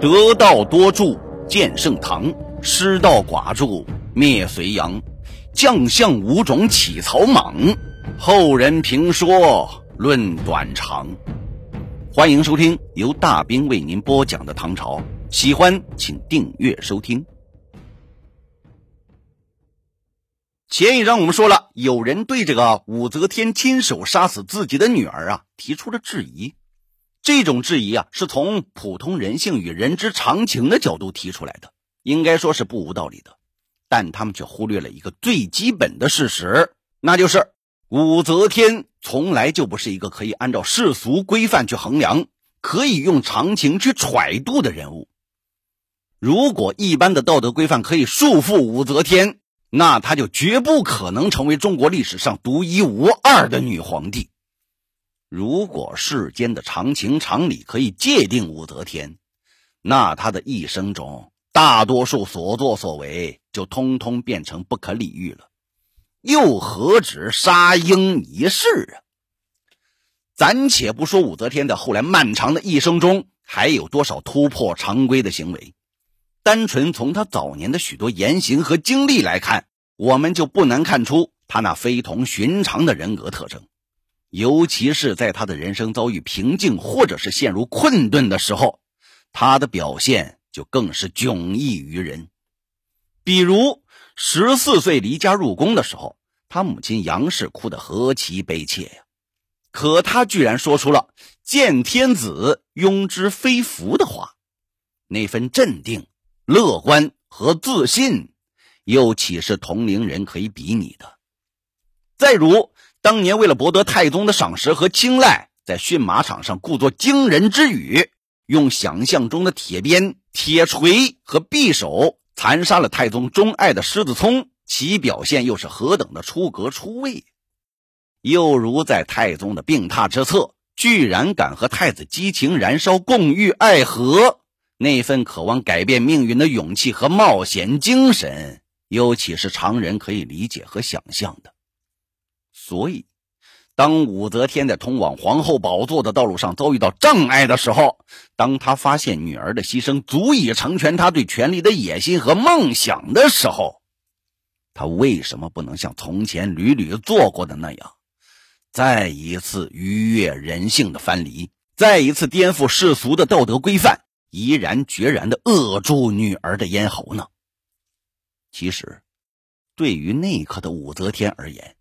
得道多助建盛唐，失道寡助灭隋炀。将相五种起草莽，后人评说论短长。欢迎收听由大兵为您播讲的唐朝，喜欢请订阅收听。前一章我们说了，有人对这个武则天亲手杀死自己的女儿啊提出了质疑。这种质疑啊，是从普通人性与人之常情的角度提出来的，应该说是不无道理的。但他们却忽略了一个最基本的事实，那就是武则天从来就不是一个可以按照世俗规范去衡量、可以用常情去揣度的人物。如果一般的道德规范可以束缚武则天，那她就绝不可能成为中国历史上独一无二的女皇帝。如果世间的常情常理可以界定武则天，那她的一生中大多数所作所为就通通变成不可理喻了，又何止杀婴一事啊？暂且不说武则天的后来漫长的一生中还有多少突破常规的行为。单纯从她早年的许多言行和经历来看，我们就不难看出她那非同寻常的人格特征。尤其是在他的人生遭遇瓶颈或者是陷入困顿的时候，他的表现就更是迥异于人。比如十四岁离家入宫的时候，他母亲杨氏哭得何其悲切呀！可他居然说出了“见天子，庸之非福”的话，那份镇定。乐观和自信，又岂是同龄人可以比拟的？再如当年为了博得太宗的赏识和青睐，在驯马场上故作惊人之语，用想象中的铁鞭、铁锤和匕首残杀了太宗钟爱的狮子聪，其表现又是何等的出格出位？又如在太宗的病榻之侧，居然敢和太子激情燃烧，共浴爱河。那份渴望改变命运的勇气和冒险精神，又岂是常人可以理解和想象的？所以，当武则天在通往皇后宝座的道路上遭遇到障碍的时候，当她发现女儿的牺牲足以成全她对权力的野心和梦想的时候，她为什么不能像从前屡屡做过的那样，再一次逾越人性的藩篱，再一次颠覆世俗的道德规范？毅然决然的扼住女儿的咽喉呢？其实，对于那一刻的武则天而言，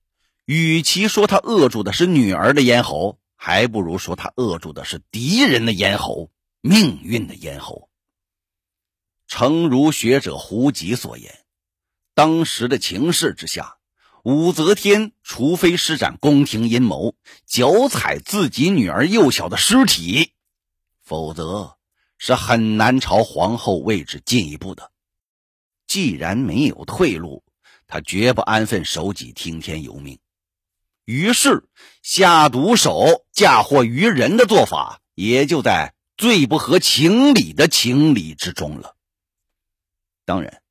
与其说他扼住的是女儿的咽喉，还不如说他扼住的是敌人的咽喉、命运的咽喉。诚如学者胡吉所言，当时的情势之下，武则天除非施展宫廷阴谋，脚踩自己女儿幼小的尸体，否则。是很难朝皇后位置进一步的。既然没有退路，他绝不安分守己、听天由命。于是下毒手、嫁祸于人的做法，也就在最不合情理的情理之中了。当然，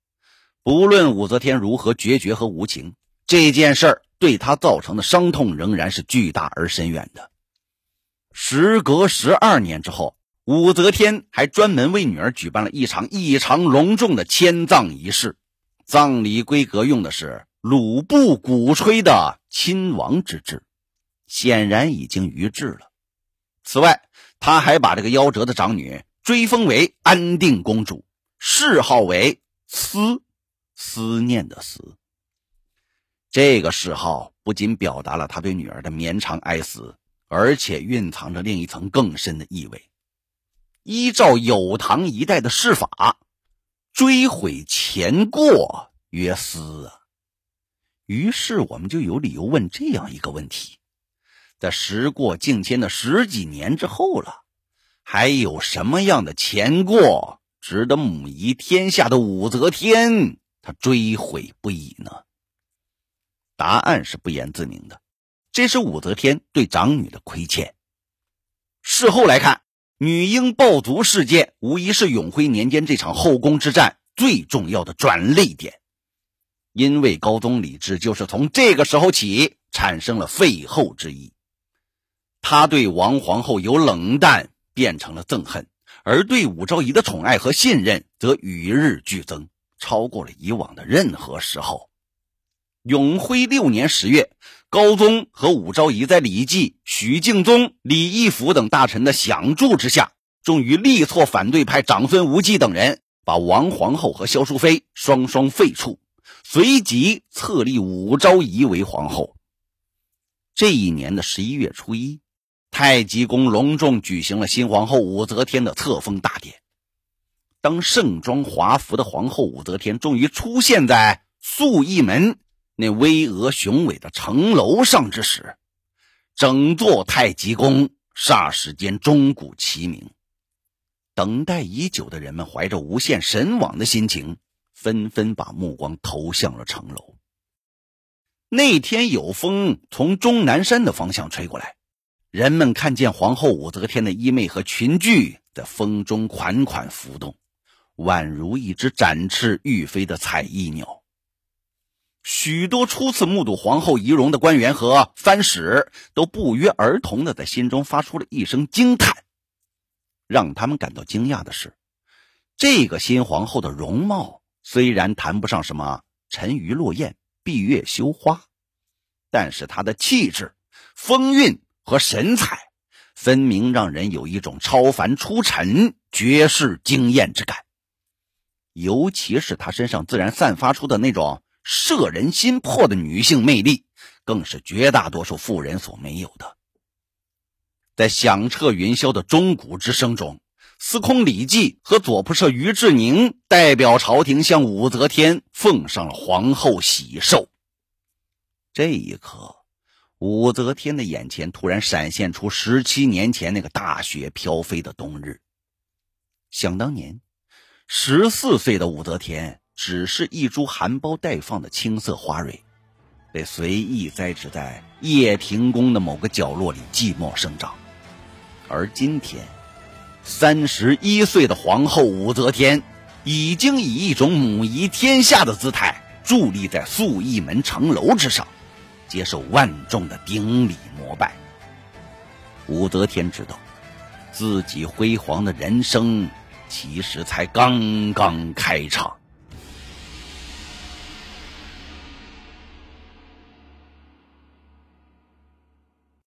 不论武则天如何决绝和无情，这件事儿对她造成的伤痛仍然是巨大而深远的。时隔十二年之后。武则天还专门为女儿举办了一场异常隆重的迁葬仪式，葬礼规格用的是鲁布鼓吹的亲王之制，显然已经逾制了。此外，他还把这个夭折的长女追封为安定公主，谥号为思，思念的思。这个谥号不仅表达了他对女儿的绵长哀思，而且蕴藏着另一层更深的意味。依照有唐一代的谥法，追悔前过曰思啊。于是我们就有理由问这样一个问题：在时过境迁的十几年之后了，还有什么样的前过值得母仪天下的武则天她追悔不已呢？答案是不言自明的，这是武则天对长女的亏欠。事后来看。女婴抱足事件无疑是永徽年间这场后宫之战最重要的转泪点，因为高宗李治就是从这个时候起产生了废后之意，他对王皇后由冷淡变成了憎恨，而对武昭仪的宠爱和信任则与日俱增，超过了以往的任何时候。永徽六年十月，高宗和武昭仪在李继、许敬宗、李义府等大臣的相助之下，终于力挫反对派长孙无忌等人，把王皇后和萧淑妃双双废黜，随即册立武昭仪为皇后。这一年的十一月初一。太极宫隆重举行了新皇后武则天的册封大典。当盛装华服的皇后武则天终于出现在肃义门那巍峨雄伟的城楼上之时，整座太极宫霎时间钟鼓齐鸣。等待已久的人们怀着无限神往的心情，纷纷把目光投向了城楼。那天有风从终南山的方向吹过来。人们看见皇后武则天的衣袂和裙裾在风中款款浮动，宛如一只展翅欲飞的彩翼鸟。许多初次目睹皇后仪容的官员和藩使都不约而同的在心中发出了一声惊叹。让他们感到惊讶的是，这个新皇后的容貌虽然谈不上什么沉鱼落雁、闭月羞花，但是她的气质、风韵。和神采，分明让人有一种超凡出尘、绝世惊艳之感。尤其是她身上自然散发出的那种摄人心魄的女性魅力，更是绝大多数妇人所没有的。在响彻云霄的钟鼓之声中，司空李绩和左仆射于志宁代表朝廷向武则天奉上了皇后喜寿。这一刻。武则天的眼前突然闪现出十七年前那个大雪飘飞的冬日。想当年，十四岁的武则天只是一株含苞待放的青色花蕊，被随意栽植在掖庭宫的某个角落里寂寞生长。而今天，三十一岁的皇后武则天已经以一种母仪天下的姿态伫立在肃义门城楼之上。接受万众的顶礼膜拜。武则天知道，自己辉煌的人生其实才刚刚开场。